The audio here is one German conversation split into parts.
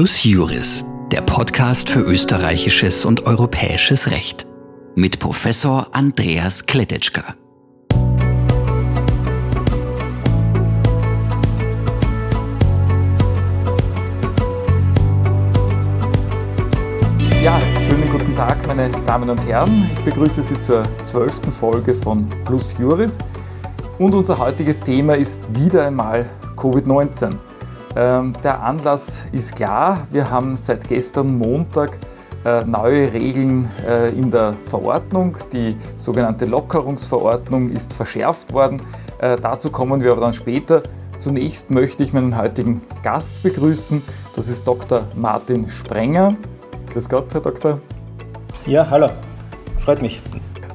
Plus Juris, der Podcast für österreichisches und europäisches Recht. Mit Professor Andreas Kletetschka. Ja, schönen guten Tag, meine Damen und Herren. Ich begrüße Sie zur zwölften Folge von Plus Juris. Und unser heutiges Thema ist wieder einmal Covid-19. Ähm, der Anlass ist klar. Wir haben seit gestern Montag äh, neue Regeln äh, in der Verordnung. Die sogenannte Lockerungsverordnung ist verschärft worden. Äh, dazu kommen wir aber dann später. Zunächst möchte ich meinen heutigen Gast begrüßen. Das ist Dr. Martin Sprenger. Grüß Gott, Herr Doktor. Ja, hallo. Freut mich.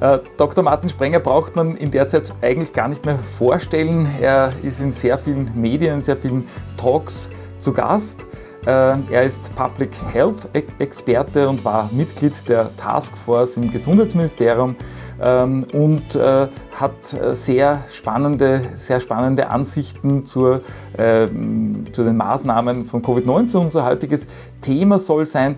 Äh, Dr. Martin Sprenger braucht man in der Zeit eigentlich gar nicht mehr vorstellen. Er ist in sehr vielen Medien, in sehr vielen Talks zu Gast. Äh, er ist Public Health Experte und war Mitglied der Taskforce im Gesundheitsministerium ähm, und äh, hat sehr spannende, sehr spannende Ansichten zur, zu den Maßnahmen von Covid-19. Unser heutiges Thema soll sein,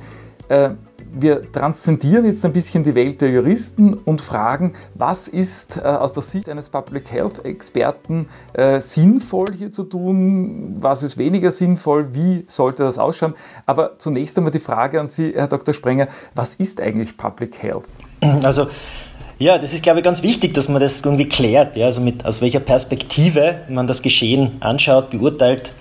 wir transzendieren jetzt ein bisschen die Welt der Juristen und fragen, was ist äh, aus der Sicht eines Public Health Experten äh, sinnvoll hier zu tun, was ist weniger sinnvoll, wie sollte das ausschauen. Aber zunächst einmal die Frage an Sie, Herr Dr. Sprenger, was ist eigentlich Public Health? Also ja, das ist, glaube ich, ganz wichtig, dass man das irgendwie klärt, ja, also mit, aus welcher Perspektive man das Geschehen anschaut, beurteilt.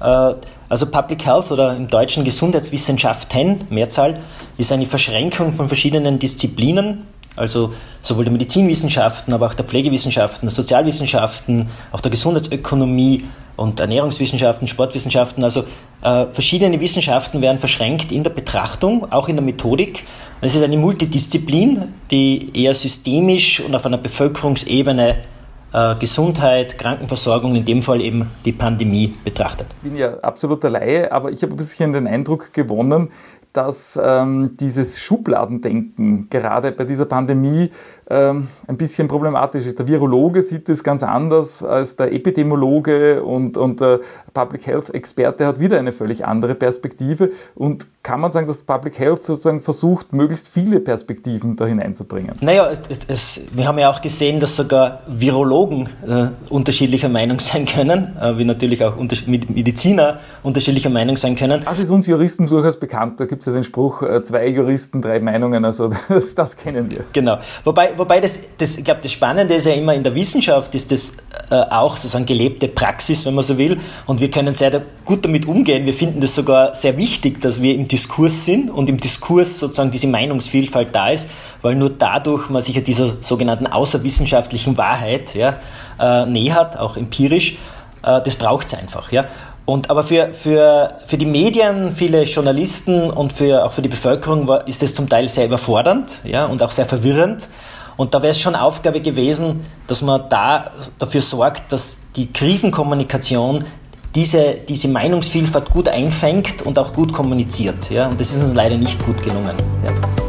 Äh, also Public Health oder im Deutschen Gesundheitswissenschaften, Mehrzahl, ist eine Verschränkung von verschiedenen Disziplinen, also sowohl der Medizinwissenschaften, aber auch der Pflegewissenschaften, der Sozialwissenschaften, auch der Gesundheitsökonomie und Ernährungswissenschaften, Sportwissenschaften. Also äh, verschiedene Wissenschaften werden verschränkt in der Betrachtung, auch in der Methodik. Es ist eine Multidisziplin, die eher systemisch und auf einer Bevölkerungsebene Gesundheit, Krankenversorgung, in dem Fall eben die Pandemie betrachtet. Ich bin ja absoluter Laie, aber ich habe ein bisschen den Eindruck gewonnen, dass ähm, dieses Schubladendenken gerade bei dieser Pandemie ähm, ein bisschen problematisch ist. Der Virologe sieht es ganz anders als der Epidemiologe und, und der Public Health Experte hat wieder eine völlig andere Perspektive. Und kann man sagen, dass Public Health sozusagen versucht, möglichst viele Perspektiven da hineinzubringen? Naja, es, es, wir haben ja auch gesehen, dass sogar Virologen äh, unterschiedlicher Meinung sein können, äh, wie natürlich auch Mediziner unterschiedlicher Meinung sein können. Das ist uns Juristen durchaus bekannt. Da gibt es ja den Spruch, äh, zwei Juristen, drei Meinungen. Also das, das kennen wir. Genau. Wobei, wobei das, das, ich glaube, das Spannende ist ja immer in der Wissenschaft, ist das äh, auch sozusagen gelebte Praxis, wenn man so will. Und wir können sehr gut damit umgehen. Wir finden das sogar sehr wichtig, dass wir im Diskurs sind und im Diskurs sozusagen diese Meinungsvielfalt da ist, weil nur dadurch man sich ja dieser sogenannten außerwissenschaftlichen Wahrheit ja, äh, nähert, auch empirisch. Äh, das braucht es einfach. Ja. Und, aber für, für, für die Medien, viele Journalisten und für, auch für die Bevölkerung war, ist das zum Teil sehr überfordernd ja, und auch sehr verwirrend. Und da wäre es schon Aufgabe gewesen, dass man da dafür sorgt, dass die Krisenkommunikation diese, diese Meinungsvielfalt gut einfängt und auch gut kommuniziert. Ja? Und das ist uns leider nicht gut gelungen. Ja.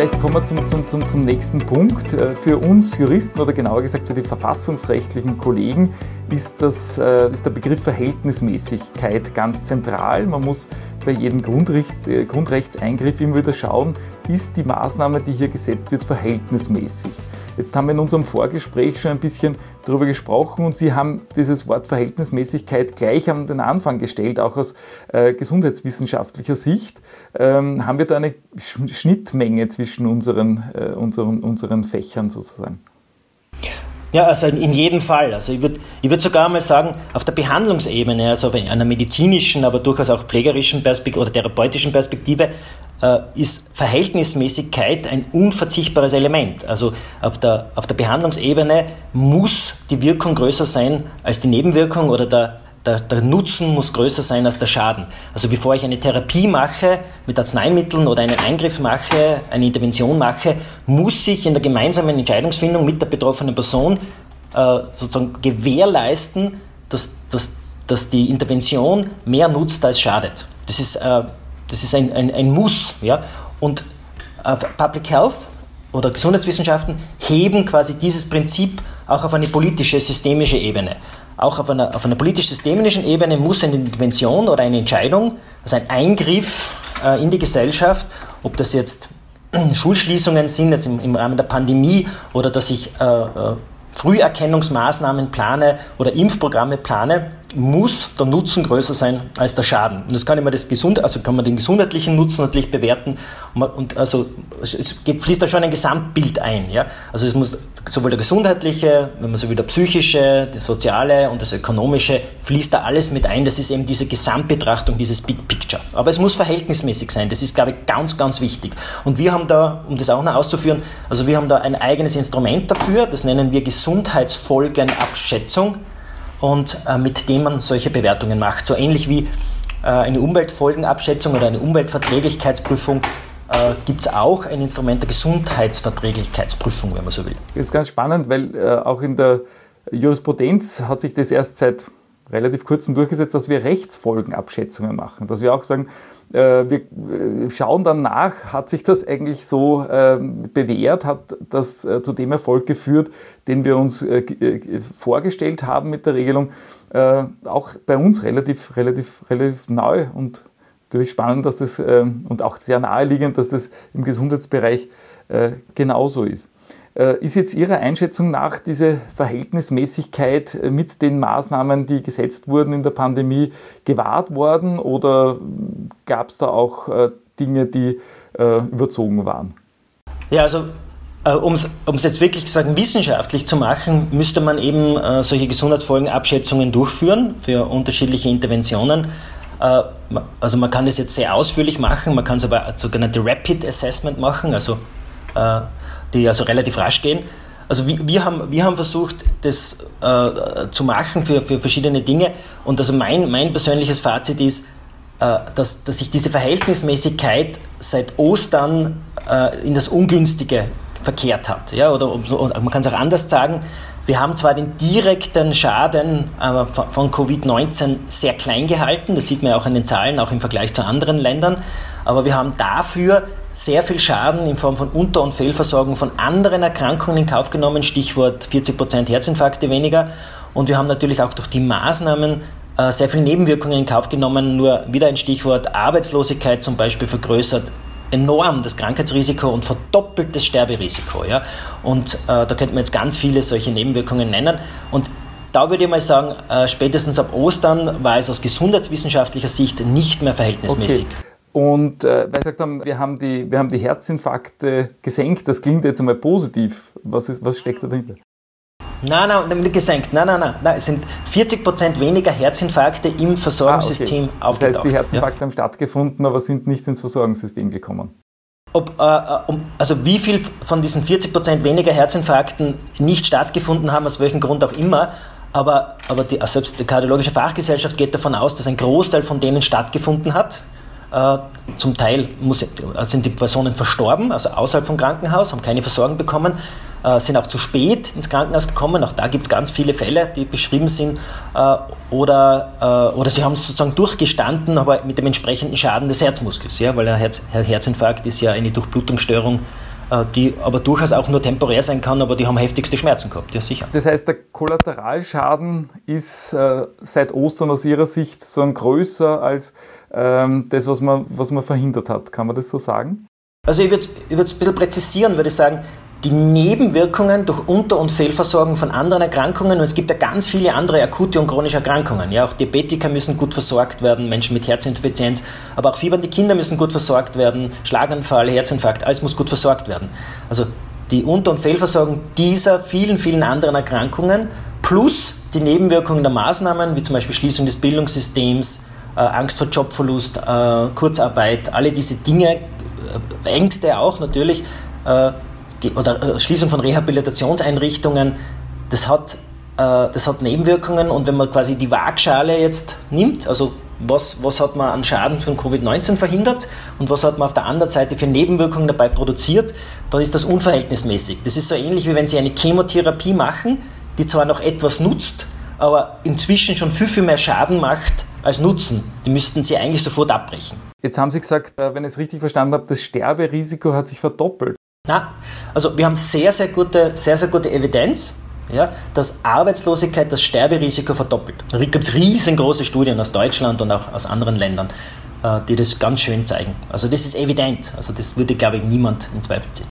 Vielleicht kommen wir zum, zum, zum, zum nächsten Punkt. Äh, für uns Juristen oder genauer gesagt für die verfassungsrechtlichen Kollegen ist, das, äh, ist der Begriff Verhältnismäßigkeit ganz zentral. Man muss bei jedem Grundrecht, äh, Grundrechtseingriff immer wieder schauen, ist die Maßnahme, die hier gesetzt wird, verhältnismäßig. Jetzt haben wir in unserem Vorgespräch schon ein bisschen darüber gesprochen und Sie haben dieses Wort Verhältnismäßigkeit gleich an den Anfang gestellt, auch aus äh, gesundheitswissenschaftlicher Sicht. Ähm, haben wir da eine Schnittmenge zwischen unseren, äh, unseren, unseren Fächern sozusagen? Ja, also in jedem Fall. Also ich würde ich würd sogar mal sagen, auf der Behandlungsebene, also auf einer medizinischen, aber durchaus auch pflegerischen Perspektive oder therapeutischen Perspektive, ist Verhältnismäßigkeit ein unverzichtbares Element. Also auf der, auf der Behandlungsebene muss die Wirkung größer sein als die Nebenwirkung oder der der, der, Nutzen muss größer sein als der Schaden. Also bevor ich eine Therapie mache mit Arzneimitteln oder einen Eingriff mache, eine Intervention mache, muss ich in der gemeinsamen Entscheidungsfindung mit der betroffenen Person äh, sozusagen gewährleisten, dass, dass, dass die Intervention mehr nutzt als schadet. Das ist, äh, das ist ein, ein, ein Muss. Ja? Und äh, Public Health oder Gesundheitswissenschaften heben quasi dieses Prinzip auch auf eine politische, systemische Ebene. Auch auf einer, auf einer politisch-systemischen Ebene muss eine Intervention oder eine Entscheidung, also ein Eingriff äh, in die Gesellschaft, ob das jetzt Schulschließungen sind, jetzt im, im Rahmen der Pandemie, oder dass ich äh, äh Früherkennungsmaßnahmen plane oder Impfprogramme plane, muss der Nutzen größer sein als der Schaden. Und das kann immer das Gesund, also kann man den gesundheitlichen Nutzen natürlich bewerten. Und, also es fließt da schon ein Gesamtbild ein. Ja? Also es muss sowohl der gesundheitliche, wenn man so will, der psychische, der soziale und das ökonomische fließt da alles mit ein. Das ist eben diese Gesamtbetrachtung, dieses Big Picture. Aber es muss verhältnismäßig sein. Das ist, glaube ich, ganz, ganz wichtig. Und wir haben da, um das auch noch auszuführen, also wir haben da ein eigenes Instrument dafür. Das nennen wir Gesundheitsfolgenabschätzung und äh, mit dem man solche Bewertungen macht. So ähnlich wie äh, eine Umweltfolgenabschätzung oder eine Umweltverträglichkeitsprüfung äh, gibt es auch ein Instrument der Gesundheitsverträglichkeitsprüfung, wenn man so will. Das ist ganz spannend, weil äh, auch in der Jurisprudenz hat sich das erst seit relativ kurzem durchgesetzt, dass wir Rechtsfolgenabschätzungen machen. Dass wir auch sagen, äh, wir äh, schauen dann nach, hat sich das eigentlich so ähm, bewährt, hat das äh, zu dem Erfolg geführt, den wir uns vorgestellt haben mit der Regelung, auch bei uns relativ, relativ, relativ neu und natürlich spannend, dass das ähm, und auch sehr naheliegend, dass das im Gesundheitsbereich genauso ist. Ist jetzt Ihrer Einschätzung nach diese Verhältnismäßigkeit mit den Maßnahmen, die gesetzt wurden in der Pandemie, gewahrt worden oder gab es da auch äh, Dinge, die äh, überzogen waren? Ja, also äh, um es jetzt wirklich sagen, wissenschaftlich zu machen, müsste man eben äh, solche Gesundheitsfolgenabschätzungen durchführen für unterschiedliche Interventionen. Äh, also man kann das jetzt sehr ausführlich machen, man kann es aber sogenannte Rapid Assessment machen, also äh, die also relativ rasch gehen. Also wir, wir, haben, wir haben versucht, das äh, zu machen für, für verschiedene Dinge. Und also mein, mein persönliches Fazit ist, äh, dass, dass sich diese Verhältnismäßigkeit seit Ostern äh, in das Ungünstige verkehrt hat. Ja? Oder man kann es auch anders sagen, wir haben zwar den direkten Schaden äh, von Covid-19 sehr klein gehalten, das sieht man ja auch an den Zahlen, auch im Vergleich zu anderen Ländern, aber wir haben dafür sehr viel Schaden in Form von Unter- und Fehlversorgung von anderen Erkrankungen in Kauf genommen, Stichwort 40% Herzinfarkte weniger. Und wir haben natürlich auch durch die Maßnahmen äh, sehr viele Nebenwirkungen in Kauf genommen. Nur wieder ein Stichwort Arbeitslosigkeit zum Beispiel vergrößert enorm das Krankheitsrisiko und verdoppelt das Sterberisiko. Ja? Und äh, da könnte man jetzt ganz viele solche Nebenwirkungen nennen. Und da würde ich mal sagen, äh, spätestens ab Ostern war es aus gesundheitswissenschaftlicher Sicht nicht mehr verhältnismäßig. Okay. Und äh, weil Sie gesagt haben, wir haben, die, wir haben die Herzinfarkte gesenkt, das klingt jetzt einmal positiv. Was, ist, was steckt da dahinter? Nein, nein, nicht gesenkt. Nein, nein, nein, nein. Es sind 40 Prozent weniger Herzinfarkte im Versorgungssystem ah, okay. aufgetaucht. Das heißt, die Herzinfarkte ja? haben stattgefunden, aber sind nicht ins Versorgungssystem gekommen. Ob, äh, äh also wie viel von diesen 40 Prozent weniger Herzinfarkten nicht stattgefunden haben, aus welchem Grund auch immer, aber, aber die, selbst die kardiologische Fachgesellschaft geht davon aus, dass ein Großteil von denen stattgefunden hat. Äh, zum Teil muss, sind die Personen verstorben, also außerhalb vom Krankenhaus, haben keine Versorgung bekommen, äh, sind auch zu spät ins Krankenhaus gekommen. Auch da gibt es ganz viele Fälle, die beschrieben sind. Äh, oder, oder sie haben es sozusagen durchgestanden, aber mit dem entsprechenden Schaden des Herzmuskels, ja, weil ein Herz, Herzinfarkt ist ja eine Durchblutungsstörung äh, die aber durchaus auch nur temporär sein kann, aber die haben heftigste Schmerzen gehabt, ja sicher. Das heißt, der Kollateralschaden ist äh, seit Ostern aus Ihrer Sicht so ein größer als ähm, das, was man, was man verhindert hat. Kann man das so sagen? Also ich würde es ein bisschen präzisieren, würde ich sagen, die Nebenwirkungen durch Unter- und Fehlversorgung von anderen Erkrankungen. Und es gibt ja ganz viele andere akute und chronische Erkrankungen. Ja, auch Diabetiker müssen gut versorgt werden, Menschen mit Herzinsuffizienz, aber auch fiebernde Kinder müssen gut versorgt werden, Schlaganfall, Herzinfarkt, alles muss gut versorgt werden. Also die Unter- und Fehlversorgung dieser vielen, vielen anderen Erkrankungen plus die Nebenwirkungen der Maßnahmen, wie zum Beispiel Schließung des Bildungssystems, äh, Angst vor Jobverlust, äh, Kurzarbeit, alle diese Dinge, äh, Ängste auch natürlich, äh, oder äh, Schließung von Rehabilitationseinrichtungen, das hat, äh, das hat Nebenwirkungen und wenn man quasi die Waagschale jetzt nimmt, also was, was hat man an Schaden von Covid-19 verhindert und was hat man auf der anderen Seite für Nebenwirkungen dabei produziert, dann ist das unverhältnismäßig. Das ist so ähnlich wie wenn Sie eine Chemotherapie machen, die zwar noch etwas nutzt, aber inzwischen schon viel, viel mehr Schaden macht als Nutzen. Die müssten sie eigentlich sofort abbrechen. Jetzt haben Sie gesagt, äh, wenn ich es richtig verstanden habe, das Sterberisiko hat sich verdoppelt. Na, also wir haben sehr, sehr gute, sehr, sehr gute Evidenz, ja, dass Arbeitslosigkeit das Sterberisiko verdoppelt. Da gibt es riesengroße Studien aus Deutschland und auch aus anderen Ländern, äh, die das ganz schön zeigen. Also das ist evident. Also das würde, glaube ich, niemand in Zweifel ziehen.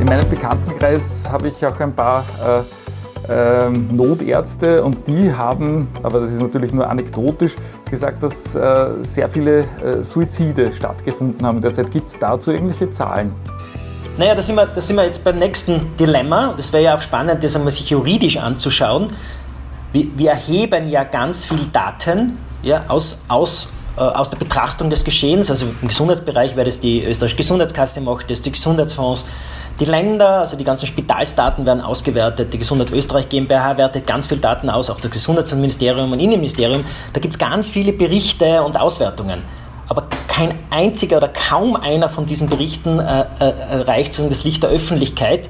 In meinem Bekanntenkreis habe ich auch ein paar äh, ähm, Notärzte und die haben, aber das ist natürlich nur anekdotisch, gesagt, dass äh, sehr viele äh, Suizide stattgefunden haben. Derzeit gibt es dazu irgendwelche Zahlen? Naja, da sind, wir, da sind wir jetzt beim nächsten Dilemma. Das wäre ja auch spannend, das einmal sich juridisch anzuschauen. Wir, wir erheben ja ganz viel Daten ja, aus, aus, äh, aus der Betrachtung des Geschehens. Also im Gesundheitsbereich, weil das die österreichische Gesundheitskasse macht, das die Gesundheitsfonds, die Länder, also die ganzen Spitalsdaten werden ausgewertet, die Gesundheit Österreich GmbH wertet ganz viele Daten aus, auch das Gesundheitsministerium und Innenministerium. Da gibt es ganz viele Berichte und Auswertungen. Aber kein einziger oder kaum einer von diesen Berichten äh, äh, erreicht das Licht der Öffentlichkeit.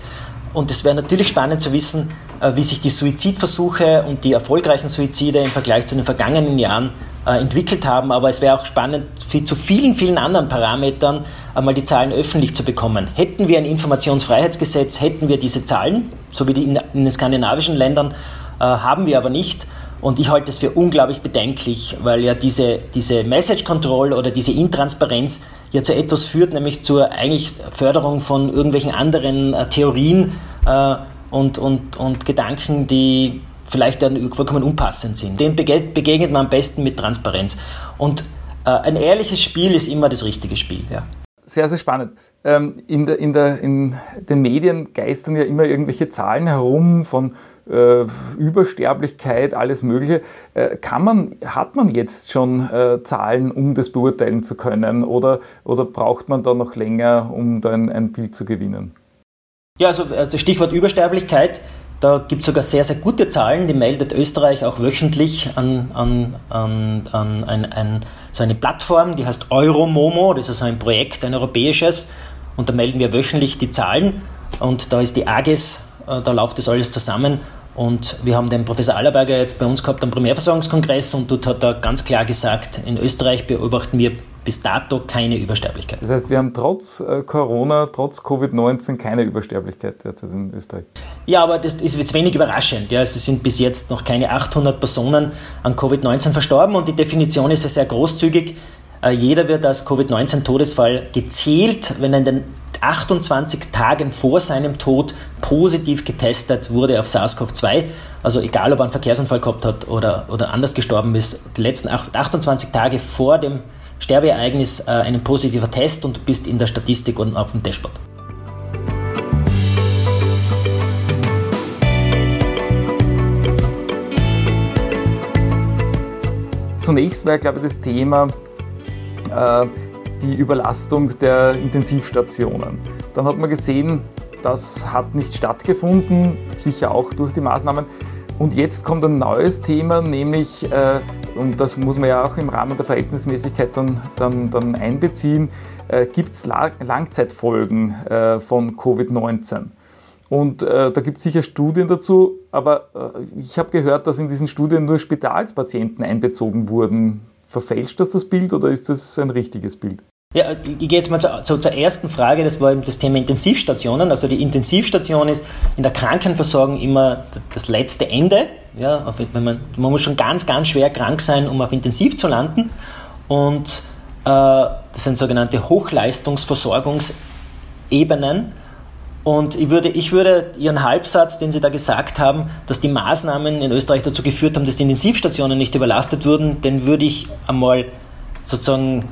Und es wäre natürlich spannend zu wissen, äh, wie sich die Suizidversuche und die erfolgreichen Suizide im Vergleich zu den vergangenen Jahren äh, entwickelt haben. Aber es wäre auch spannend, zu vielen, vielen anderen Parametern einmal die Zahlen öffentlich zu bekommen. Hätten wir ein Informationsfreiheitsgesetz, hätten wir diese Zahlen, so wie die in, den skandinavischen Ländern, äh, haben wir aber nicht. Und ich halte es für unglaublich bedenklich, weil ja diese, diese Message Control oder diese Intransparenz ja zu etwas führt, nämlich zur eigentlich Förderung von irgendwelchen anderen äh, Theorien und, und, und Gedanken, die vielleicht dann vollkommen unpassend sind. Den begegnet man am besten mit Transparenz. Und äh, ein ehrliches Spiel ist immer das richtige Spiel. Ja. Sehr, sehr spannend. Ähm, in, der, in, der, in den Medien geistern ja immer irgendwelche Zahlen herum von äh, Übersterblichkeit, alles Mögliche. Äh, kann man, hat man jetzt schon äh, Zahlen, um das beurteilen zu können oder, oder braucht man da noch länger, um da ein, ein Bild zu gewinnen? Ja, also das also Stichwort Übersterblichkeit da gibt es sogar sehr, sehr gute Zahlen, die meldet Österreich auch wöchentlich an, an, an, an ein, ein, so eine Plattform, die heißt Euromomo, das ist ein Projekt, ein europäisches, und da melden wir wöchentlich die Zahlen. Und da ist die AGES, äh, da läuft das alles zusammen und wir haben den Professor Allerberger jetzt bei uns gehabt am Primärversorgungskongress und dort hat er ganz klar gesagt, in Österreich beobachten wir bis dato keine Übersterblichkeit. Das heißt, wir haben trotz äh, Corona, trotz Covid-19 keine Übersterblichkeit derzeit in Österreich. Ja, aber das ist jetzt wenig überraschend. Ja, es sind bis jetzt noch keine 800 Personen an Covid-19 verstorben und die Definition ist ja sehr großzügig. Äh, jeder wird als Covid-19-Todesfall gezählt, wenn er in den 28 Tagen vor seinem Tod positiv getestet wurde auf SARS-CoV-2. Also egal, ob er einen Verkehrsunfall gehabt hat oder, oder anders gestorben ist, die letzten 28 Tage vor dem Sterbeereignis äh, einen positiver Test und bist in der Statistik und auf dem Dashboard. Zunächst war, glaube ich, das Thema äh, die Überlastung der Intensivstationen. Dann hat man gesehen, das hat nicht stattgefunden, sicher auch durch die Maßnahmen. Und jetzt kommt ein neues Thema, nämlich, äh, und das muss man ja auch im Rahmen der Verhältnismäßigkeit dann, dann, dann einbeziehen, äh, gibt es La Langzeitfolgen äh, von Covid-19. Und äh, da gibt es sicher Studien dazu, aber äh, ich habe gehört, dass in diesen Studien nur Spitalspatienten einbezogen wurden. Verfälscht das das Bild oder ist das ein richtiges Bild? Ja, ich gehe jetzt mal zur, zur, zur, ersten Frage, das war eben das Thema Intensivstationen. Also die Intensivstation ist in der Krankenversorgung immer das letzte Ende. Ja, wenn man, man muss schon ganz, ganz schwer krank sein, um auf Intensiv zu landen. Und äh, das sind sogenannte Hochleistungsversorgungsebenen. Und ich würde, ich würde Ihren Halbsatz, den Sie da gesagt haben, dass die Maßnahmen in Österreich dazu geführt haben, dass die Intensivstationen nicht überlastet wurden, den würde ich einmal sozusagen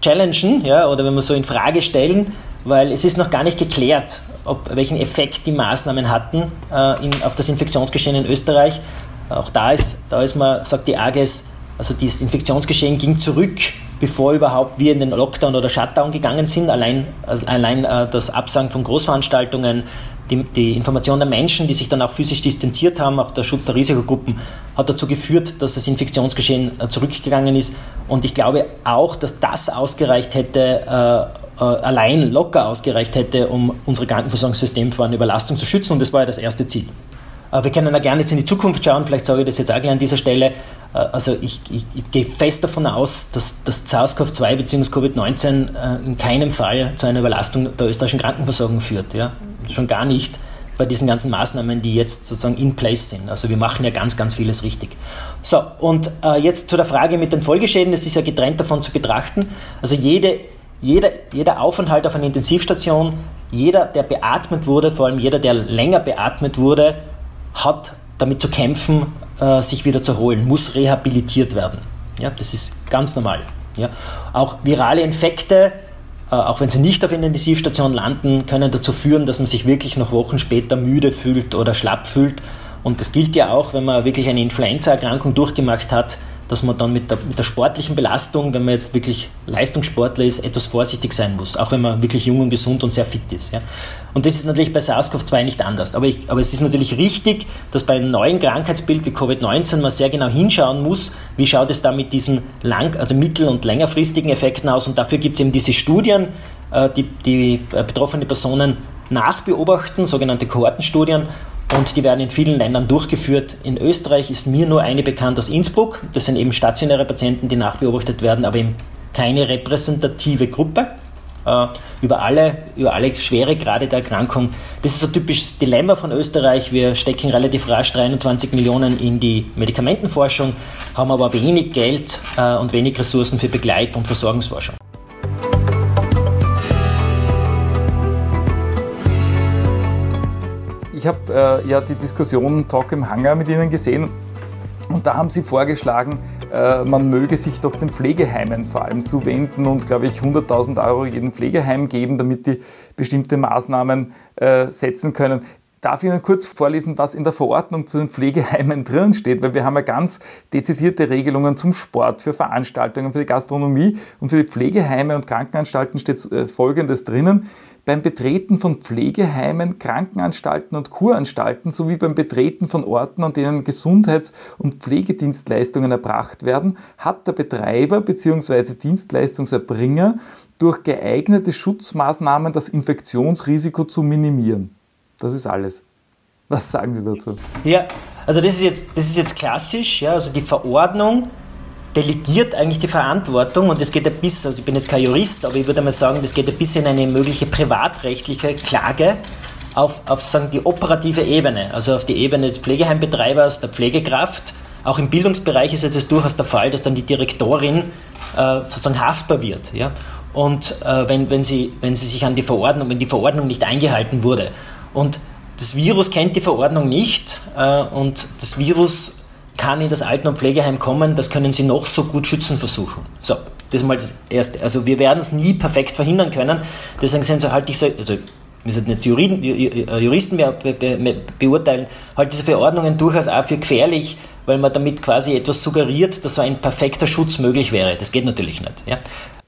challengen ja, oder wenn wir so in Frage stellen, weil es ist noch gar nicht geklärt, ob, welchen Effekt die Maßnahmen hatten äh, in, auf das Infektionsgeschehen in Österreich. Auch da ist, da ist man, sagt die AGES, also das Infektionsgeschehen ging zurück, bevor überhaupt wir in den Lockdown oder Shutdown gegangen sind. Allein, also allein äh, das Absagen von Großveranstaltungen, die, die, Information der Menschen, die sich dann auch physisch distanziert haben, auch der Schutz der Risikogruppen, hat dazu geführt, dass das Infektionsgeschehen äh, zurückgegangen ist. Und ich glaube auch, dass das ausgereicht hätte, äh, äh, allein locker ausgereicht hätte, um unser Krankenversorgungssystem vor einer Überlastung zu schützen. Und das war ja das erste Ziel. Äh, wir können ja gerne jetzt in die Zukunft schauen, vielleicht sage ich das jetzt auch gleich an dieser Stelle. Äh, also ich, ich, ich gehe fest davon aus, dass, dass SARS-CoV-2 bzw. Covid-19 äh, in keinem Fall zu einer Überlastung der österreichischen Krankenversorgung führt. Ja? Schon gar nicht bei diesen ganzen Maßnahmen, die jetzt sozusagen in place sind. Also wir machen ja ganz, ganz vieles richtig. So, und jetzt zu der Frage mit den Folgeschäden, das ist ja getrennt davon zu betrachten. Also jede, jeder, jeder Aufenthalt auf einer Intensivstation, jeder, der beatmet wurde, vor allem jeder, der länger beatmet wurde, hat damit zu kämpfen, äh, sich wieder zu erholen, muss rehabilitiert werden. Ja, das ist ganz normal. Ja. Auch virale Infekte, äh, auch wenn sie nicht auf Intensivstation landen, können dazu führen, dass man sich wirklich noch Wochen später müde fühlt oder schlapp fühlt. Und das gilt ja auch, wenn man wirklich eine Influenza-Erkrankung durchgemacht hat, dass man dann mit der, mit der sportlichen Belastung, wenn man jetzt wirklich Leistungssportler ist, etwas vorsichtig sein muss, auch wenn man wirklich jung und gesund und sehr fit ist. Ja. Und das ist natürlich bei SARS-CoV-2 nicht anders. Aber, ich, aber es ist natürlich richtig, dass bei einem neuen Krankheitsbild wie Covid-19 man sehr genau hinschauen muss, wie schaut es da mit diesen lang, also mittel- und längerfristigen Effekten aus. Und dafür gibt es eben diese Studien, äh, die, die äh, betroffene Personen nachbeobachten, sogenannte Kohortenstudien. Und die werden in vielen Ländern durchgeführt. In Österreich ist mir nur eine bekannt aus Innsbruck. Das sind eben stationäre Patienten, die nachbeobachtet werden, aber eben keine repräsentative Gruppe äh, über, alle, über alle schwere Grade der Erkrankung. Das ist ein typisches Dilemma von Österreich. Wir stecken relativ rasch 23 Millionen in die Medikamentenforschung, haben aber wenig Geld äh, und wenig Ressourcen für Begleit- und Versorgungsforschung. Ich habe äh, ja die Diskussion Talk im Hangar mit Ihnen gesehen und da haben Sie vorgeschlagen, äh, man möge sich doch den Pflegeheimen vor allem zuwenden und, glaube ich, 100.000 Euro jedem Pflegeheim geben, damit die bestimmte Maßnahmen äh, setzen können. Darf ich Ihnen kurz vorlesen, was in der Verordnung zu den Pflegeheimen drin steht? Weil wir haben ja ganz dezidierte Regelungen zum Sport, für Veranstaltungen, für die Gastronomie und für die Pflegeheime und Krankenanstalten steht äh, Folgendes drinnen beim Betreten von Pflegeheimen, Krankenanstalten und Kuranstalten sowie beim Betreten von Orten, an denen Gesundheits- und Pflegedienstleistungen erbracht werden, hat der Betreiber bzw. Dienstleistungserbringer durch geeignete Schutzmaßnahmen das Infektionsrisiko zu minimieren. Das ist alles. Was sagen Sie dazu? Ja, also das ist jetzt, das ist jetzt klassisch, ja, also die Verordnung delegiert eigentlich die Verantwortung und es geht ja bis, also ich bin jetzt kein Jurist, aber ich würde mal sagen, das geht ja bis in eine mögliche privatrechtliche Klage auf, auf sagen, die operative Ebene, also auf die Ebene des Pflegeheimbetreibers, der Pflegekraft. Auch im Bildungsbereich ist es durchaus der Fall, dass dann die Direktorin äh, sozusagen haftbar wird. Ja? Und äh, wenn, wenn, sie, wenn sie sich an die Verordnung, wenn die Verordnung nicht eingehalten wurde. Und das Virus kennt die Verordnung nicht äh, und das Virus kann in das Alten- und Pflegeheim kommen, das können Sie noch so gut schützen versuchen. So, das ist mal das Erste. Also wir werden es nie perfekt verhindern können. Deswegen sind so halt ich so, also wir sollten jetzt Juristen, Juristen be, be, beurteilen, halt diese Verordnungen durchaus auch für gefährlich, weil man damit quasi etwas suggeriert, dass so ein perfekter Schutz möglich wäre. Das geht natürlich nicht. Ja?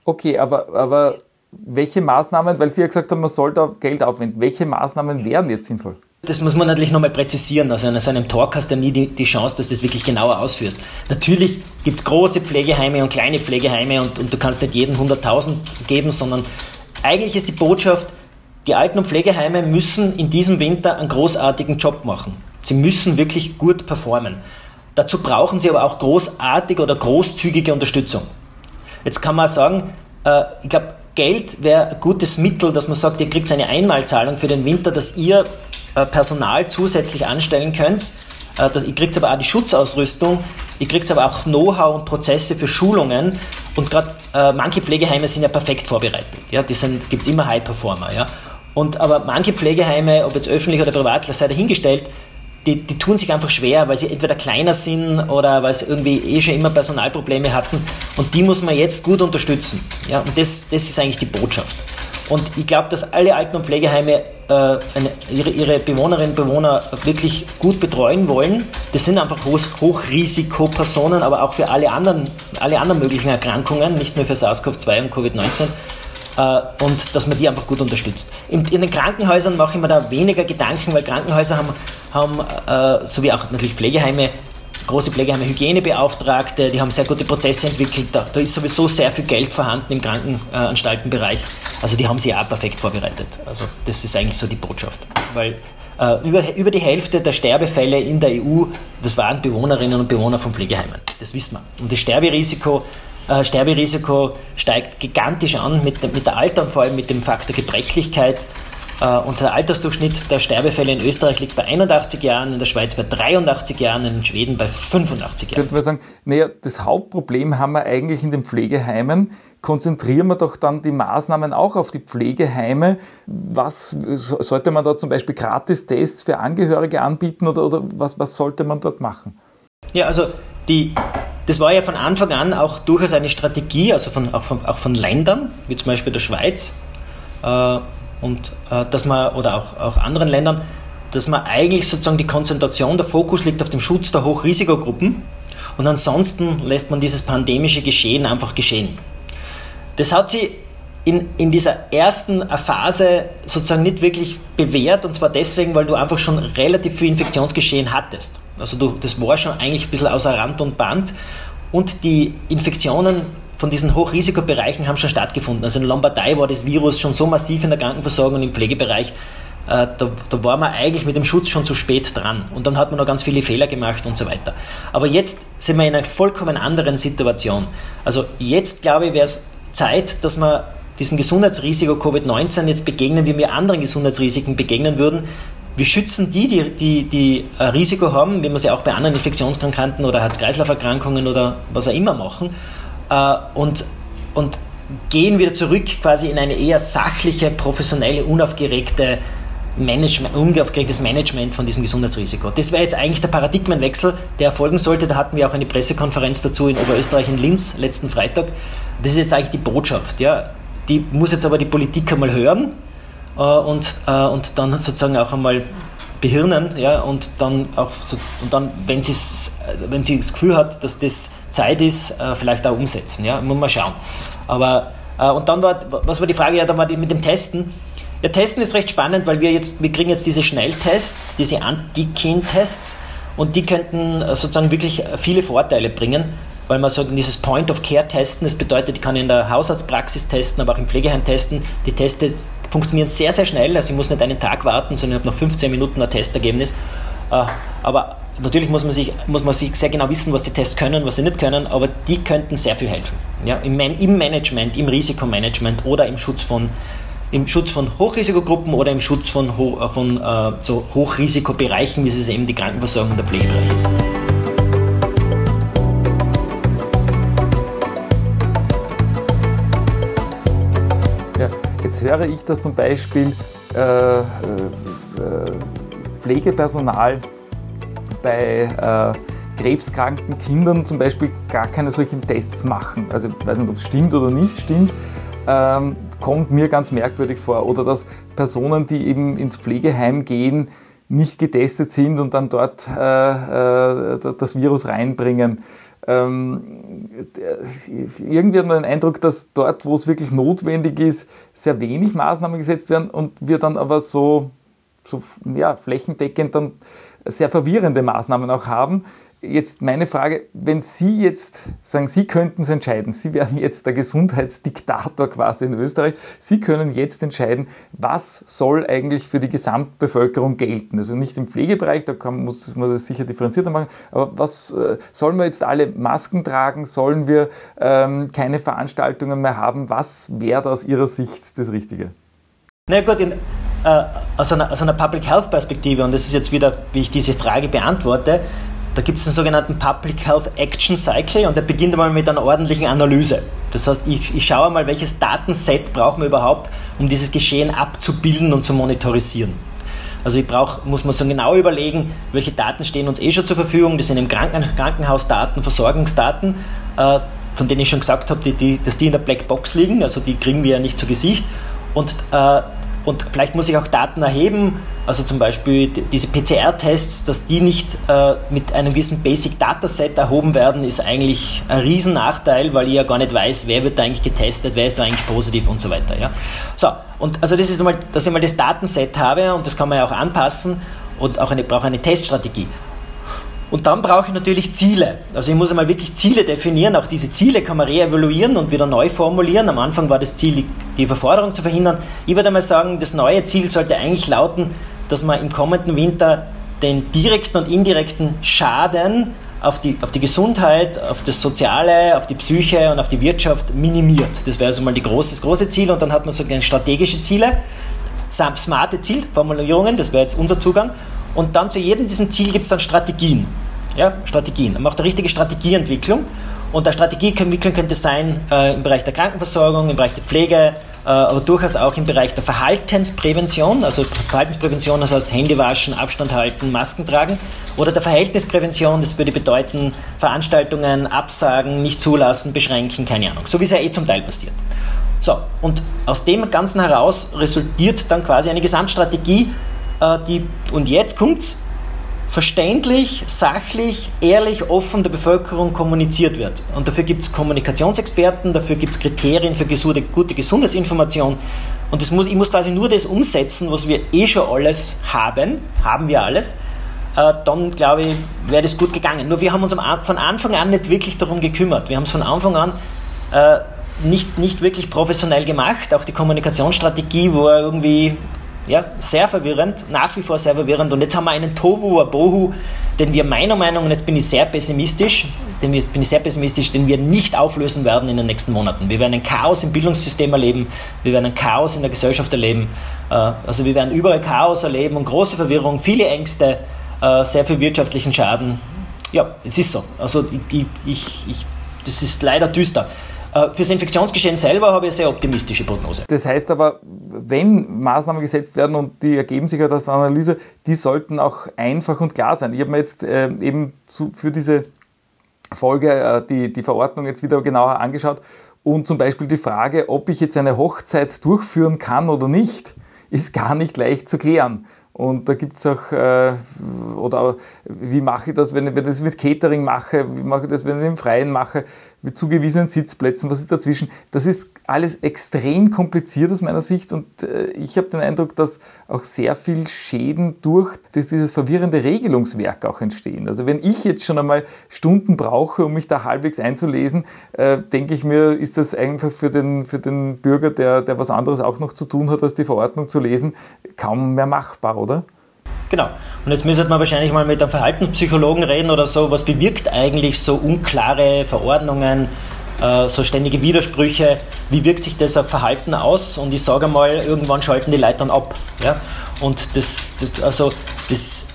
Okay, aber, aber welche Maßnahmen, weil Sie ja gesagt haben, man soll da Geld aufwenden, welche Maßnahmen wären jetzt sinnvoll? Das muss man natürlich nochmal präzisieren. Also in so einem Talk hast du nie die, die Chance, dass du das wirklich genauer ausführst. Natürlich gibt es große Pflegeheime und kleine Pflegeheime und, und du kannst nicht jeden 100.000 geben, sondern eigentlich ist die Botschaft, die Alten- und Pflegeheime müssen in diesem Winter einen großartigen Job machen. Sie müssen wirklich gut performen. Dazu brauchen sie aber auch großartige oder großzügige Unterstützung. Jetzt kann man sagen, äh, ich glaube, Geld wäre ein gutes Mittel, dass man sagt, ihr kriegt eine Einmalzahlung für den Winter, dass ihr äh, Personal zusätzlich anstellen könnt. Äh, ihr kriegt aber auch die Schutzausrüstung, ihr kriegt aber auch Know-how und Prozesse für Schulungen und gerade äh, manche Pflegeheime sind ja perfekt vorbereitet. Ja? Die gibt es immer High-Performer. Ja? Und, aber manche Pflegeheime, ob jetzt öffentlich oder privat, sei dahingestellt, die, die tun sich einfach schwer, weil sie entweder kleiner sind oder weil sie irgendwie eh schon immer Personalprobleme hatten. Und die muss man jetzt gut unterstützen. Ja? Und das, das ist eigentlich die Botschaft. Und ich glaube, dass alle Alten- und Pflegeheime äh, eine, ihre, ihre, Bewohnerinnen und Bewohner wirklich gut betreuen wollen. Das sind einfach Hoch Hochrisikopersonen, aber auch für alle anderen, alle anderen möglichen Erkrankungen, nicht nur für SARS-CoV-2 und Covid-19. Äh, und dass man die einfach gut unterstützt. In, in, den Krankenhäusern mache ich mir da weniger Gedanken, weil Krankenhäuser haben, haben äh, so wie auch natürlich Pflegeheime, große Pflegeheime Hygienebeauftragte, die haben sehr gute Prozesse entwickelt. Da, da ist sowieso sehr viel Geld vorhanden im Krankenanstaltenbereich. Also die haben sie auch perfekt vorbereitet. Also das ist eigentlich so die Botschaft. Weil äh, über, über die Hälfte der Sterbefälle in der EU, das waren Bewohnerinnen und Bewohner von Pflegeheimen. Das wissen wir. Und das Sterberisiko, äh, Sterberisiko steigt gigantisch an mit, mit der Alter und vor allem mit dem Faktor Gebrechlichkeit. Äh, und der Altersdurchschnitt der Sterbefälle in Österreich liegt bei 81 Jahren, in der Schweiz bei 83 Jahren, in Schweden bei 85 Jahren. Könnte man sagen, naja, das Hauptproblem haben wir eigentlich in den Pflegeheimen konzentrieren wir doch dann die Maßnahmen auch auf die Pflegeheime. Was sollte man da zum Beispiel Gratistests für Angehörige anbieten oder, oder was, was sollte man dort machen? Ja, also die, das war ja von Anfang an auch durchaus eine Strategie, also von, auch, von, auch von Ländern, wie zum Beispiel der Schweiz äh, und äh, dass man, oder auch, auch anderen Ländern, dass man eigentlich sozusagen die Konzentration, der Fokus liegt auf dem Schutz der Hochrisikogruppen und ansonsten lässt man dieses pandemische Geschehen einfach geschehen. Das hat sie in, in dieser ersten Phase sozusagen nicht wirklich bewährt und zwar deswegen, weil du einfach schon relativ viel Infektionsgeschehen hattest. Also du, das war schon eigentlich ein bisschen außer Rand und Band und die Infektionen von diesen Hochrisikobereichen haben schon stattgefunden. Also in Lombardei war das Virus schon so massiv in der Krankenversorgung und im Pflegebereich, äh, da, da war man eigentlich mit dem Schutz schon zu spät dran. Und dann hat man noch ganz viele Fehler gemacht und so weiter. Aber jetzt sind wir in einer vollkommen anderen Situation. Also jetzt, glaube ich, wäre es Zeit, dass wir diesem Gesundheitsrisiko Covid-19 jetzt begegnen, wie wir anderen Gesundheitsrisiken begegnen würden. Wir schützen die, die, die, die ein Risiko haben, wie wir sie auch bei anderen Infektionskrankheiten oder Herz-Kreislauf-Erkrankungen oder was auch immer machen. Äh, und, und gehen wieder zurück quasi in eine eher sachliche, professionelle, unaufgeregte Management, unaufgeregtes Management von diesem Gesundheitsrisiko. Das wäre jetzt eigentlich der Paradigmenwechsel, der erfolgen sollte. Da hatten wir auch eine Pressekonferenz dazu in Oberösterreich in Linz letzten Freitag. Das ist jetzt eigentlich die Botschaft. Ja. Die muss jetzt aber die Politik einmal hören äh, und, äh, und dann sozusagen auch einmal behirnen ja, und dann auch so, und dann, wenn, wenn sie das Gefühl hat, dass das Zeit ist, äh, vielleicht auch umsetzen. Ja. Muss man schauen. Aber äh, und dann war, was war die Frage, ja, da war die mit dem Testen. Ja, Testen ist recht spannend, weil wir jetzt, wir kriegen jetzt diese Schnelltests, diese Antigen-Tests und die könnten äh, sozusagen wirklich viele Vorteile bringen weil man sagt, dieses Point-of-Care-Testen, das bedeutet, ich kann in der Hausarztpraxis testen, aber auch im Pflegeheim testen. Die Teste funktionieren sehr, sehr schnell, also ich muss nicht einen Tag warten, sondern ich habe nach 15 Minuten ein Testergebnis. Äh, aber natürlich muss man, sich, muss man sich sehr genau wissen, was die Tests können, was sie nicht können, aber die könnten sehr viel helfen. Ja, im, Im Management, im Risikomanagement oder im Schutz von, im Schutz von Hochrisikogruppen oder im Schutz von, äh, von äh, so Hochrisikobereichen, wie es eben die Krankenversorgung der Pflegebereich ist. Jetzt höre ich, dass zum Beispiel äh, äh, Pflegepersonal bei äh, krebskranken Kindern zum Beispiel gar keine solchen Tests machen. Also ich weiß nicht, ob es stimmt oder nicht stimmt. Ähm, kommt mir ganz merkwürdig vor. Oder dass Personen, die eben ins Pflegeheim gehen, nicht getestet sind und dann dort äh, äh das Virus reinbringen ähm, irgendwie hat man den Eindruck, dass dort, wo es wirklich notwendig ist, sehr wenig Maßnahmen gesetzt werden und wir dann aber so, so ja, flächendeckend dann sehr verwirrende Maßnahmen auch haben, Jetzt meine Frage, wenn Sie jetzt sagen, Sie könnten es entscheiden, Sie wären jetzt der Gesundheitsdiktator quasi in Österreich, Sie können jetzt entscheiden, was soll eigentlich für die Gesamtbevölkerung gelten. Also nicht im Pflegebereich, da kann, muss man das sicher differenzierter machen, aber was äh, sollen wir jetzt alle Masken tragen? Sollen wir ähm, keine Veranstaltungen mehr haben? Was wäre aus Ihrer Sicht das Richtige? Na gut, in, äh, aus, einer, aus einer Public Health Perspektive, und das ist jetzt wieder, wie ich diese Frage beantworte, da gibt es einen sogenannten Public Health Action Cycle und der beginnt einmal mit einer ordentlichen Analyse. Das heißt, ich, ich schaue mal, welches Datenset brauchen wir überhaupt, um dieses Geschehen abzubilden und zu monetarisieren. Also ich brauche, muss man so genau überlegen, welche Daten stehen uns eh schon zur Verfügung. Das sind im Kranken Krankenhausdaten, Versorgungsdaten, äh, von denen ich schon gesagt habe, die, die, dass die in der Blackbox liegen, also die kriegen wir ja nicht zu Gesicht. Und äh, und vielleicht muss ich auch Daten erheben, also zum Beispiel diese PCR-Tests, dass die nicht äh, mit einem gewissen Basic-Dataset erhoben werden, ist eigentlich ein Riesennachteil, weil ich ja gar nicht weiß, wer wird da eigentlich getestet, wer ist da eigentlich positiv und so weiter. Ja? So, und also das ist einmal, dass ich mal das Datenset habe und das kann man ja auch anpassen und auch eine, brauche eine Teststrategie. Und dann brauche ich natürlich Ziele. Also ich muss einmal wirklich Ziele definieren. Auch diese Ziele kann man reevaluieren und wieder neu formulieren. Am Anfang war das Ziel, die Verforderung zu verhindern. Ich würde einmal sagen, das neue Ziel sollte eigentlich lauten, dass man im kommenden Winter den direkten und indirekten Schaden auf die, auf die Gesundheit, auf das Soziale, auf die Psyche und auf die Wirtschaft minimiert. Das wäre also mal die große, das große Ziel und dann hat man so strategische Ziele, smarte Zielformulierungen, das wäre jetzt unser Zugang und dann zu jedem diesem Ziel gibt es dann Strategien. Ja, Strategien. Man macht eine richtige Strategieentwicklung und der Strategieentwicklung könnte sein äh, im Bereich der Krankenversorgung, im Bereich der Pflege, äh, aber durchaus auch im Bereich der Verhaltensprävention, also Verhaltensprävention, das heißt Hände waschen, Abstand halten, Masken tragen, oder der Verhältnisprävention, das würde bedeuten Veranstaltungen absagen, nicht zulassen, beschränken, keine Ahnung, so wie es ja eh zum Teil passiert. So, und aus dem Ganzen heraus resultiert dann quasi eine Gesamtstrategie, die, und jetzt kommt's, verständlich, sachlich, ehrlich, offen der Bevölkerung kommuniziert wird. Und dafür gibt es Kommunikationsexperten, dafür gibt es Kriterien für gute, gute Gesundheitsinformation. Und das muss, ich muss quasi nur das umsetzen, was wir eh schon alles haben, haben wir alles, äh, dann glaube ich, wäre das gut gegangen. Nur wir haben uns von Anfang an nicht wirklich darum gekümmert. Wir haben es von Anfang an äh, nicht, nicht wirklich professionell gemacht. Auch die Kommunikationsstrategie war irgendwie ja, sehr verwirrend, nach wie vor sehr verwirrend. Und jetzt haben wir einen Tohu Wabohu, den wir meiner Meinung nach, jetzt bin ich sehr pessimistisch, den wir, bin ich sehr pessimistisch, den wir nicht auflösen werden in den nächsten Monaten. Wir werden ein Chaos im Bildungssystem erleben, wir werden ein Chaos in der Gesellschaft erleben. Äh, also wir werden überall Chaos erleben und große Verwirrung, viele Ängste, äh, sehr viel wirtschaftlichen Schaden. Ja, es ist so. Also ich, ich, ich, das ist leider düster. Äh, fürs Infektionsgeschehen selber habe ich eine sehr optimistische Prognose. Das heißt aber, wenn Maßnahmen gesetzt werden und die ergeben sich aus der Analyse, die sollten auch einfach und klar sein. Ich habe mir jetzt äh, eben für diese Folge äh, die, Verordnung jetzt wieder genauer angeschaut und zum Beispiel die Frage, ob ich jetzt eine Hochzeit durchführen kann oder nicht, ist gar nicht leicht zu klären. Und da gibt es auch, äh, oder wie mache ich das, wenn, wenn ich das mit Catering mache, wie mache ich das, wenn ich im Freien mache, mit zugewiesenen Sitzplätzen, was ist dazwischen? Das ist alles extrem kompliziert aus meiner Sicht und äh, ich habe den Eindruck, dass auch sehr viel Schäden durch dieses verwirrende Regelungswerk auch entstehen. Also wenn ich jetzt schon einmal Stunden brauche, um mich da halbwegs einzulesen, äh, denke ich mir, ist das einfach für den, für den Bürger, der, der was anderes auch noch zu tun hat, als die Verordnung zu lesen, kaum mehr machbar, oder? Genau. Und jetzt müsste man wahrscheinlich mal mit einem Verhaltenspsychologen reden oder so. Was bewirkt eigentlich so unklare Verordnungen, äh, so ständige Widersprüche? Wie wirkt sich das auf Verhalten aus? Und ich sage mal, irgendwann schalten die Leute dann ab. Ja? Und das, das, also, das,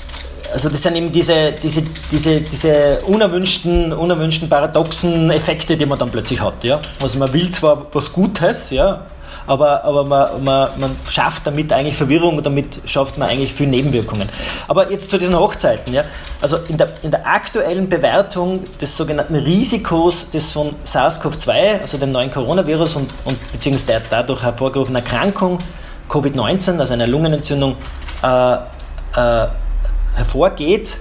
also das sind eben diese, diese, diese, diese unerwünschten, unerwünschten paradoxen Effekte, die man dann plötzlich hat. Ja? Also man will zwar was Gutes, ja, aber, aber man, man, man schafft damit eigentlich Verwirrung und damit schafft man eigentlich viel Nebenwirkungen. Aber jetzt zu diesen Hochzeiten. Ja? Also in der, in der aktuellen Bewertung des sogenannten Risikos des von SARS-CoV-2, also dem neuen Coronavirus und, und beziehungsweise der dadurch hervorgerufenen Erkrankung Covid-19, also einer Lungenentzündung, äh, äh, hervorgeht,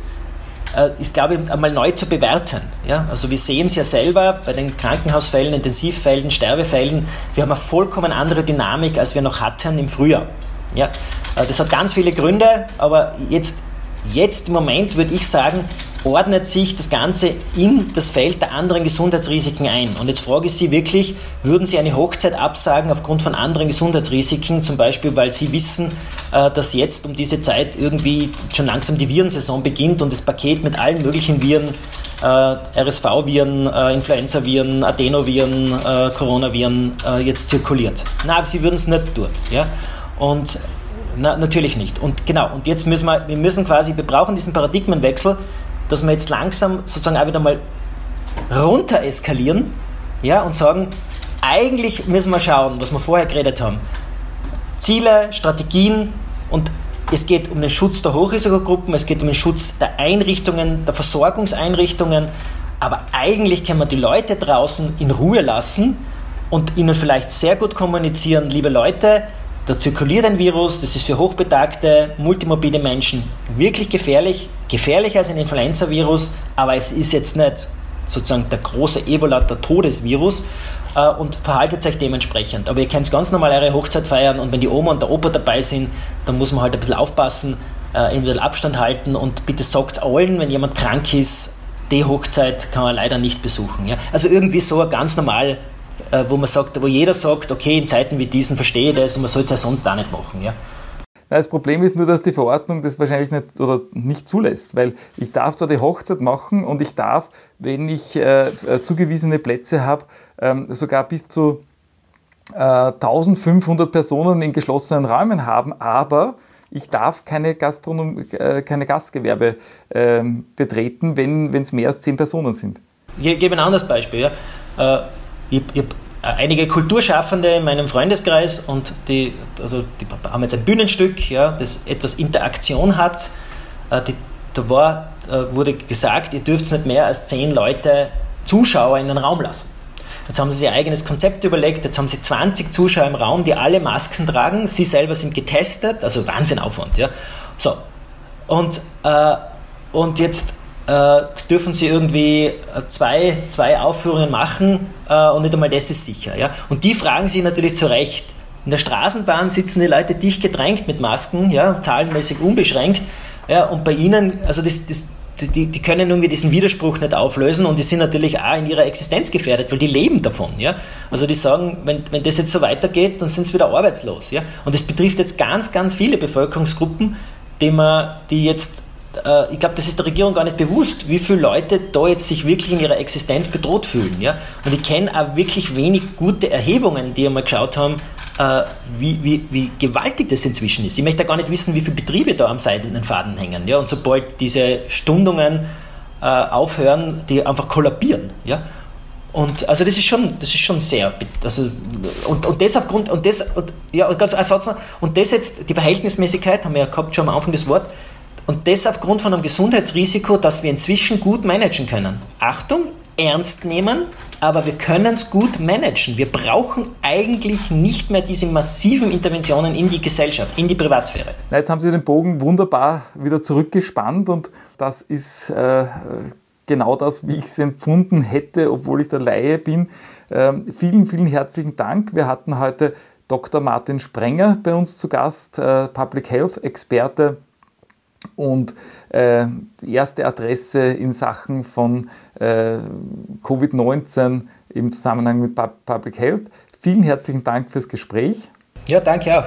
ist, glaube ich, einmal neu zu bewerten. Ja? Also wir sehen es ja selber bei den Krankenhausfällen, Intensivfällen, Sterbefällen. Wir haben eine vollkommen andere Dynamik, als wir noch hatten im Frühjahr. Ja? Äh, das hat ganz viele Gründe, aber jetzt, jetzt im Moment würde ich sagen, ordnet sich das Ganze in das Feld der anderen Gesundheitsrisiken ein. Und jetzt frage ich Sie wirklich, würden Sie eine Hochzeit absagen aufgrund von anderen Gesundheitsrisiken, zum Beispiel weil Sie wissen, äh, dass jetzt um diese Zeit irgendwie schon langsam die Virensaison beginnt und das Paket mit allen möglichen Viren, äh, RSV-Viren, äh, Influenza-Viren, Adenoviren, Coronaviren jetzt zirkuliert. Na, Sie würden es nicht tun. Ja? Und na, natürlich nicht. Und genau, und jetzt müssen wir, wir müssen quasi, wir brauchen diesen Paradigmenwechsel, dass wir jetzt langsam sozusagen auch wieder mal runter eskalieren ja, und sagen, eigentlich müssen wir schauen, was wir vorher geredet haben. Ziele, Strategien und es geht um den Schutz der Hochrisikogruppen, es geht um den Schutz der Einrichtungen, der Versorgungseinrichtungen, aber eigentlich kann man die Leute draußen in Ruhe lassen und ihnen vielleicht sehr gut kommunizieren, liebe Leute, da zirkuliert ein Virus, das ist für hochbetagte, multimorbide Menschen wirklich gefährlich, gefährlicher als ein Influenza-Virus, aber es ist jetzt nicht sozusagen der große Ebola, der Todesvirus äh, und verhaltet euch dementsprechend. Aber ihr könnt ganz normal eure Hochzeit feiern und wenn die Oma und der Opa dabei sind, dann muss man halt ein bisschen aufpassen. äh, individuell Abstand halten und bitte sagt allen, wenn jemand krank ist, die Hochzeit kann man leider nicht besuchen. Ja? Also irgendwie so ganz normal, äh, wo man sagt, wo jeder sagt, okay, in Zeiten wie diesen verstehe ich das und man soll es ja sonst auch nicht machen. Ja? Das Problem ist nur, dass die Verordnung das wahrscheinlich nicht oder nicht zulässt, weil ich darf da die Hochzeit machen und ich darf, wenn ich äh, äh zugewiesene Plätze habe, ähm, sogar bis zu äh, 1500 Personen in geschlossenen Räumen haben, aber ich darf keine, Gastronom äh, keine Gastgewerbe äh, betreten, wenn es mehr als zehn Personen sind. Ich gebe ein anderes Beispiel. Ja. Äh, ich, ich einige Kulturschaffende in meinem Freundeskreis und die, also die haben jetzt ein Bühnenstück, ja, das etwas Interaktion hat. Äh, die, da war, äh, wurde gesagt, ihr dürft nicht mehr als zehn Leute Zuschauer in den Raum lassen. Jetzt haben sie ihr eigenes Konzept überlegt, jetzt haben sie 20 Zuschauer im Raum, die alle Masken tragen, sie selber sind getestet, also Wahnsinnaufwand, ja. So. Und, äh, und jetzt äh, dürfen sie irgendwie äh, zwei, zwei Aufführungen machen äh, und nicht einmal das ist sicher, ja. Und die fragen sich natürlich zu Recht, in der Straßenbahn sitzen die Leute dicht gedrängt mit Masken, ja, zahlenmäßig unbeschränkt. Ja, und bei ihnen, also das, das, die, die können irgendwie diesen Widerspruch nicht auflösen und die sind natürlich auch in ihrer Existenz gefährdet, weil die leben davon. Ja? Also die sagen, wenn, wenn das jetzt so weitergeht, dann sind sie wieder arbeitslos. Ja? Und das betrifft jetzt ganz, ganz viele Bevölkerungsgruppen, die, man, die jetzt, äh, ich glaube, das ist der Regierung gar nicht bewusst, wie viele Leute da jetzt sich wirklich in ihrer Existenz bedroht fühlen. Ja? Und ich kenne auch wirklich wenig gute Erhebungen, die einmal geschaut haben, äh, wie, wie, wie gewaltig das inzwischen ist. Ich möchte gar nicht wissen, wie viele Betriebe da am seidenen Faden hängen. Ja? Und sobald diese Stundungen äh, aufhören, die einfach kollabieren. Ja? Und also das ist schon, das ist schon sehr, also und, und das aufgrund und das und, ja ganz ein Satz noch, und das jetzt die Verhältnismäßigkeit haben wir ja gehabt schon am Anfang des Wort und das aufgrund von einem Gesundheitsrisiko, das wir inzwischen gut managen können. Achtung, ernst nehmen, aber wir können es gut managen. Wir brauchen eigentlich nicht mehr diese massiven Interventionen in die Gesellschaft, in die Privatsphäre. Na, jetzt haben Sie den Bogen wunderbar wieder zurückgespannt und das ist äh, genau das, wie ich es empfunden hätte, obwohl ich der Laie bin. Ähm, vielen, vielen herzlichen Dank. Wir hatten heute Dr. Martin Sprenger bei uns zu Gast, äh, Public Health Experte und äh, erste Adresse in Sachen von äh, Covid-19 im Zusammenhang mit Public Health. Vielen herzlichen Dank fürs Gespräch. Ja, danke auch.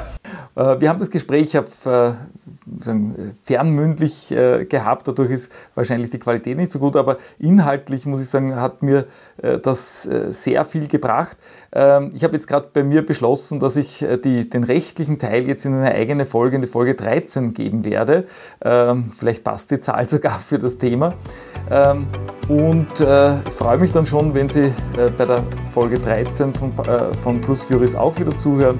Äh, wir haben das Gespräch auf äh, sagen, fernmündlich äh, gehabt, dadurch ist wahrscheinlich die Qualität nicht so gut, aber inhaltlich muss ich sagen, hat mir das sehr viel gebracht. Ähm, ich habe jetzt gerade bei mir beschlossen, dass ich die, den rechtlichen Teil jetzt in eine eigene Folge, in die Folge 13 geben werde. Ähm, vielleicht passt die Zahl sogar für das Thema. Ähm, und freue mich dann schon, wenn Sie bei der Folge 13 von, von Plus Juris auch wieder zuhören.